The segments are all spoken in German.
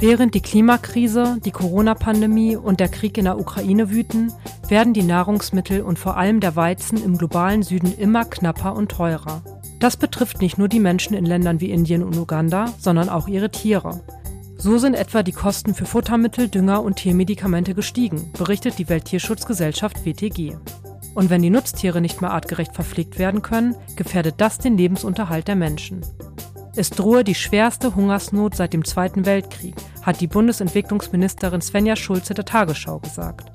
Während die Klimakrise, die Corona-Pandemie und der Krieg in der Ukraine wüten, werden die Nahrungsmittel und vor allem der Weizen im globalen Süden immer knapper und teurer. Das betrifft nicht nur die Menschen in Ländern wie Indien und Uganda, sondern auch ihre Tiere. So sind etwa die Kosten für Futtermittel, Dünger und Tiermedikamente gestiegen, berichtet die Welttierschutzgesellschaft WTG. Und wenn die Nutztiere nicht mehr artgerecht verpflegt werden können, gefährdet das den Lebensunterhalt der Menschen. Es drohe die schwerste Hungersnot seit dem Zweiten Weltkrieg, hat die Bundesentwicklungsministerin Svenja Schulze der Tagesschau gesagt.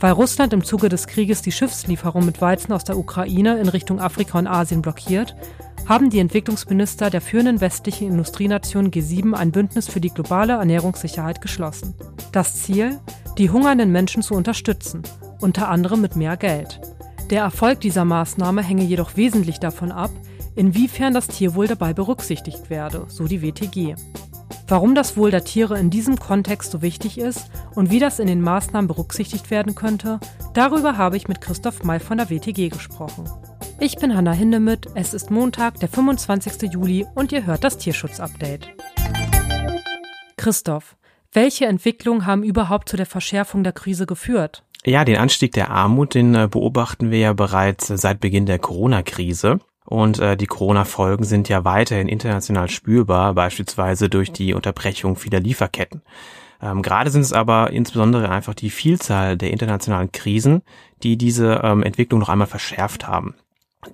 Weil Russland im Zuge des Krieges die Schiffslieferung mit Weizen aus der Ukraine in Richtung Afrika und Asien blockiert, haben die Entwicklungsminister der führenden westlichen Industrienation G7 ein Bündnis für die globale Ernährungssicherheit geschlossen. Das Ziel? Die hungernden Menschen zu unterstützen, unter anderem mit mehr Geld. Der Erfolg dieser Maßnahme hänge jedoch wesentlich davon ab, inwiefern das Tierwohl dabei berücksichtigt werde, so die WTG. Warum das Wohl der Tiere in diesem Kontext so wichtig ist und wie das in den Maßnahmen berücksichtigt werden könnte, darüber habe ich mit Christoph May von der WTG gesprochen. Ich bin Hanna Hindemith, es ist Montag, der 25. Juli und ihr hört das Tierschutz-Update. Christoph, welche Entwicklungen haben überhaupt zu der Verschärfung der Krise geführt? Ja, den Anstieg der Armut, den äh, beobachten wir ja bereits seit Beginn der Corona-Krise. Und äh, die Corona-Folgen sind ja weiterhin international spürbar, beispielsweise durch die Unterbrechung vieler Lieferketten. Ähm, Gerade sind es aber insbesondere einfach die Vielzahl der internationalen Krisen, die diese ähm, Entwicklung noch einmal verschärft haben.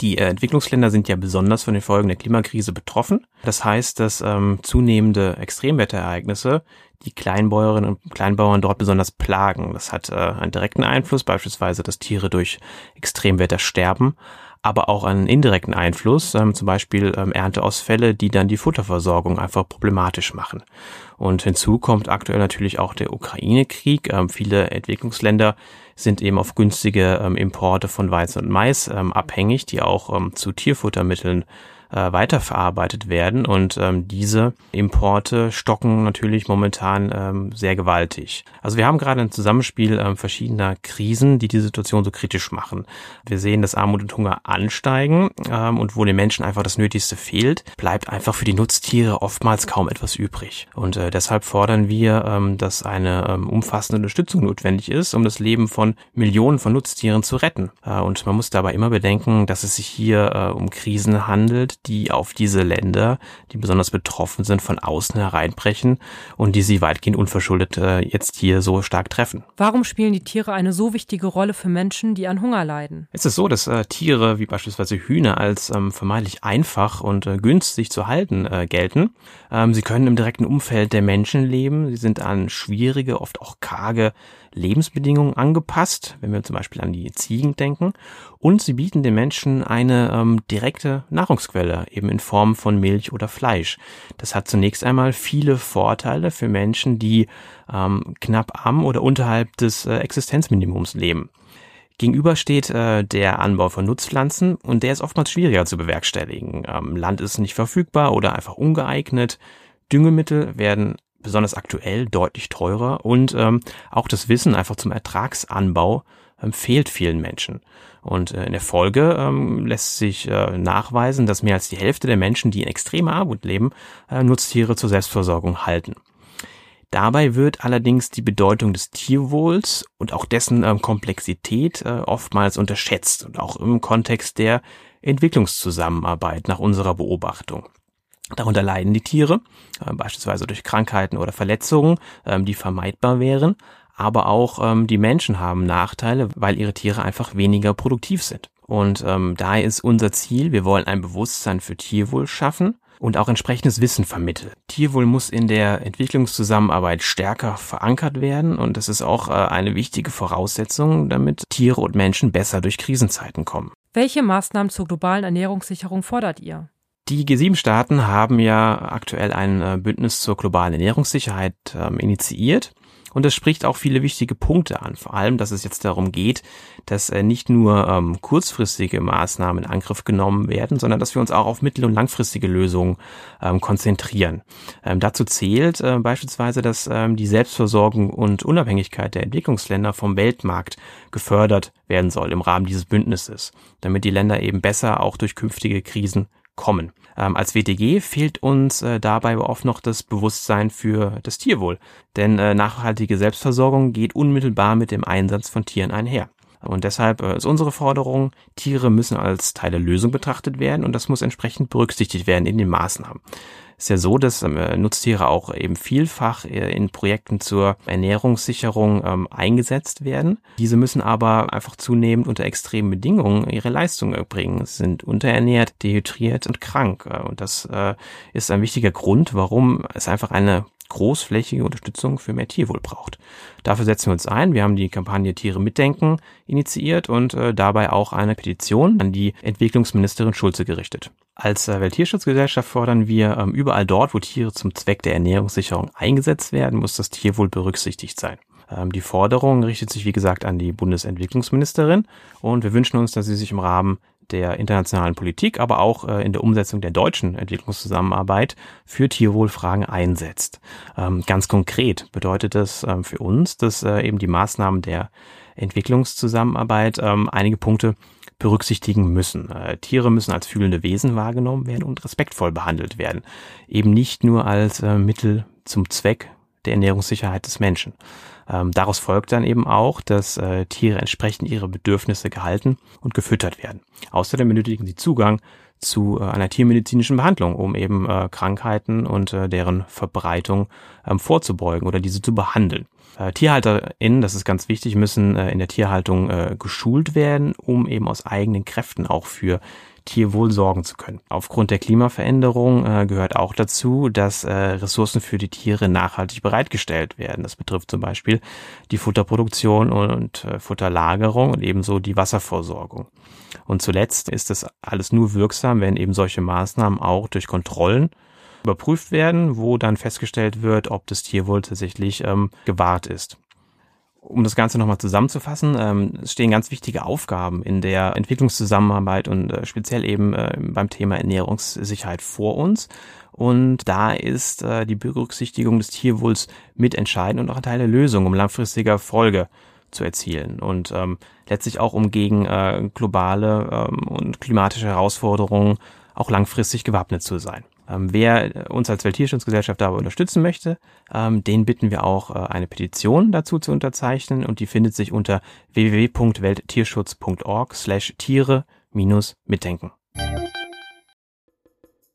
Die äh, Entwicklungsländer sind ja besonders von den Folgen der Klimakrise betroffen. Das heißt, dass ähm, zunehmende Extremwetterereignisse die Kleinbäuerinnen und Kleinbauern dort besonders plagen. Das hat äh, einen direkten Einfluss, beispielsweise, dass Tiere durch Extremwetter sterben, aber auch einen indirekten Einfluss, ähm, zum Beispiel ähm, Ernteausfälle, die dann die Futterversorgung einfach problematisch machen. Und hinzu kommt aktuell natürlich auch der Ukraine-Krieg. Ähm, viele Entwicklungsländer sind eben auf günstige ähm, Importe von Weizen und Mais ähm, abhängig, die auch ähm, zu Tierfuttermitteln äh, weiterverarbeitet werden. Und ähm, diese Importe stocken natürlich momentan ähm, sehr gewaltig. Also wir haben gerade ein Zusammenspiel ähm, verschiedener Krisen, die die Situation so kritisch machen. Wir sehen, dass Armut und Hunger ansteigen ähm, und wo den Menschen einfach das Nötigste fehlt, bleibt einfach für die Nutztiere oftmals kaum etwas übrig. Und äh, deshalb fordern wir, ähm, dass eine ähm, umfassende Unterstützung notwendig ist, um das Leben von Millionen von Nutztieren zu retten. Äh, und man muss dabei immer bedenken, dass es sich hier äh, um Krisen handelt, die auf diese Länder, die besonders betroffen sind, von außen hereinbrechen und die sie weitgehend unverschuldet äh, jetzt hier so stark treffen. Warum spielen die Tiere eine so wichtige Rolle für Menschen, die an Hunger leiden? Es ist so, dass äh, Tiere wie beispielsweise Hühner als ähm, vermeintlich einfach und äh, günstig zu halten äh, gelten. Ähm, sie können im direkten Umfeld der Menschen leben. Sie sind an schwierige, oft auch karge Lebensbedingungen angepasst, wenn wir zum Beispiel an die Ziegen denken. Und sie bieten den Menschen eine ähm, direkte Nahrungsquelle, eben in Form von Milch oder Fleisch. Das hat zunächst einmal viele Vorteile für Menschen, die ähm, knapp am oder unterhalb des äh, Existenzminimums leben. Gegenüber steht äh, der Anbau von Nutzpflanzen und der ist oftmals schwieriger zu bewerkstelligen. Ähm, Land ist nicht verfügbar oder einfach ungeeignet. Düngemittel werden besonders aktuell deutlich teurer und ähm, auch das Wissen einfach zum Ertragsanbau ähm, fehlt vielen Menschen. Und äh, in der Folge ähm, lässt sich äh, nachweisen, dass mehr als die Hälfte der Menschen, die in extremer Armut leben, äh, Nutztiere zur Selbstversorgung halten. Dabei wird allerdings die Bedeutung des Tierwohls und auch dessen ähm, Komplexität äh, oftmals unterschätzt und auch im Kontext der Entwicklungszusammenarbeit nach unserer Beobachtung. Darunter leiden die Tiere, äh, beispielsweise durch Krankheiten oder Verletzungen, ähm, die vermeidbar wären. Aber auch ähm, die Menschen haben Nachteile, weil ihre Tiere einfach weniger produktiv sind. Und ähm, daher ist unser Ziel, wir wollen ein Bewusstsein für Tierwohl schaffen und auch entsprechendes Wissen vermitteln. Tierwohl muss in der Entwicklungszusammenarbeit stärker verankert werden und das ist auch äh, eine wichtige Voraussetzung, damit Tiere und Menschen besser durch Krisenzeiten kommen. Welche Maßnahmen zur globalen Ernährungssicherung fordert ihr? Die G7-Staaten haben ja aktuell ein äh, Bündnis zur globalen Ernährungssicherheit ähm, initiiert. Und das spricht auch viele wichtige Punkte an. Vor allem, dass es jetzt darum geht, dass äh, nicht nur ähm, kurzfristige Maßnahmen in Angriff genommen werden, sondern dass wir uns auch auf mittel- und langfristige Lösungen ähm, konzentrieren. Ähm, dazu zählt äh, beispielsweise, dass ähm, die Selbstversorgung und Unabhängigkeit der Entwicklungsländer vom Weltmarkt gefördert werden soll im Rahmen dieses Bündnisses, damit die Länder eben besser auch durch künftige Krisen kommen. Ähm, als WTG fehlt uns äh, dabei oft noch das Bewusstsein für das Tierwohl, denn äh, nachhaltige Selbstversorgung geht unmittelbar mit dem Einsatz von Tieren einher. Und deshalb äh, ist unsere Forderung, Tiere müssen als Teil der Lösung betrachtet werden und das muss entsprechend berücksichtigt werden in den Maßnahmen ist ja so, dass ähm, Nutztiere auch eben vielfach äh, in Projekten zur Ernährungssicherung ähm, eingesetzt werden. Diese müssen aber einfach zunehmend unter extremen Bedingungen ihre Leistung erbringen. Sie sind unterernährt, dehydriert und krank. Äh, und das äh, ist ein wichtiger Grund, warum es einfach eine großflächige Unterstützung für mehr Tierwohl braucht. Dafür setzen wir uns ein. Wir haben die Kampagne Tiere mitdenken initiiert und äh, dabei auch eine Petition an die Entwicklungsministerin Schulze gerichtet. Als äh, Welttierschutzgesellschaft fordern wir, ähm, überall dort, wo Tiere zum Zweck der Ernährungssicherung eingesetzt werden, muss das Tierwohl berücksichtigt sein. Ähm, die Forderung richtet sich, wie gesagt, an die Bundesentwicklungsministerin und wir wünschen uns, dass sie sich im Rahmen der internationalen Politik, aber auch äh, in der Umsetzung der deutschen Entwicklungszusammenarbeit für Tierwohlfragen einsetzt. Ähm, ganz konkret bedeutet das ähm, für uns, dass äh, eben die Maßnahmen der Entwicklungszusammenarbeit ähm, einige Punkte berücksichtigen müssen. Äh, Tiere müssen als fühlende Wesen wahrgenommen werden und respektvoll behandelt werden. Eben nicht nur als Mittel zum Zweck der Ernährungssicherheit des Menschen. Ähm, daraus folgt dann eben auch, dass äh, Tiere entsprechend ihre Bedürfnisse gehalten und gefüttert werden. Außerdem benötigen sie Zugang zu äh, einer tiermedizinischen Behandlung, um eben äh, Krankheiten und äh, deren Verbreitung ähm, vorzubeugen oder diese zu behandeln. Äh, TierhalterInnen, das ist ganz wichtig, müssen äh, in der Tierhaltung äh, geschult werden, um eben aus eigenen Kräften auch für Tierwohl sorgen zu können. Aufgrund der Klimaveränderung äh, gehört auch dazu, dass äh, Ressourcen für die Tiere nachhaltig bereitgestellt werden. Das betrifft zum Beispiel die Futterproduktion und äh, Futterlagerung und ebenso die Wasserversorgung. Und zuletzt ist das alles nur wirksam, wenn eben solche Maßnahmen auch durch Kontrollen überprüft werden, wo dann festgestellt wird, ob das Tierwohl tatsächlich ähm, gewahrt ist um das Ganze nochmal zusammenzufassen, ähm, es stehen ganz wichtige Aufgaben in der Entwicklungszusammenarbeit und äh, speziell eben äh, beim Thema Ernährungssicherheit vor uns. Und da ist äh, die Berücksichtigung des Tierwohls mitentscheidend und auch ein Teil der Lösung, um langfristige Erfolge zu erzielen und ähm, letztlich auch um gegen äh, globale ähm, und klimatische Herausforderungen auch langfristig gewappnet zu sein. Ähm, wer uns als Welttierschutzgesellschaft dabei unterstützen möchte, ähm, den bitten wir auch, äh, eine Petition dazu zu unterzeichnen und die findet sich unter www.welttierschutz.org slash Tiere-mitdenken.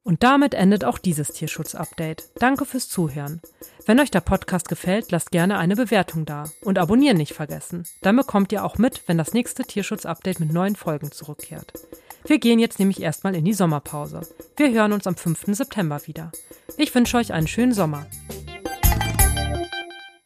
Und damit endet auch dieses Tierschutz-Update. Danke fürs Zuhören. Wenn euch der Podcast gefällt, lasst gerne eine Bewertung da und abonnieren nicht vergessen. Dann bekommt ihr auch mit, wenn das nächste Tierschutz-Update mit neuen Folgen zurückkehrt. Wir gehen jetzt nämlich erstmal in die Sommerpause. Wir hören uns am 5. September wieder. Ich wünsche euch einen schönen Sommer.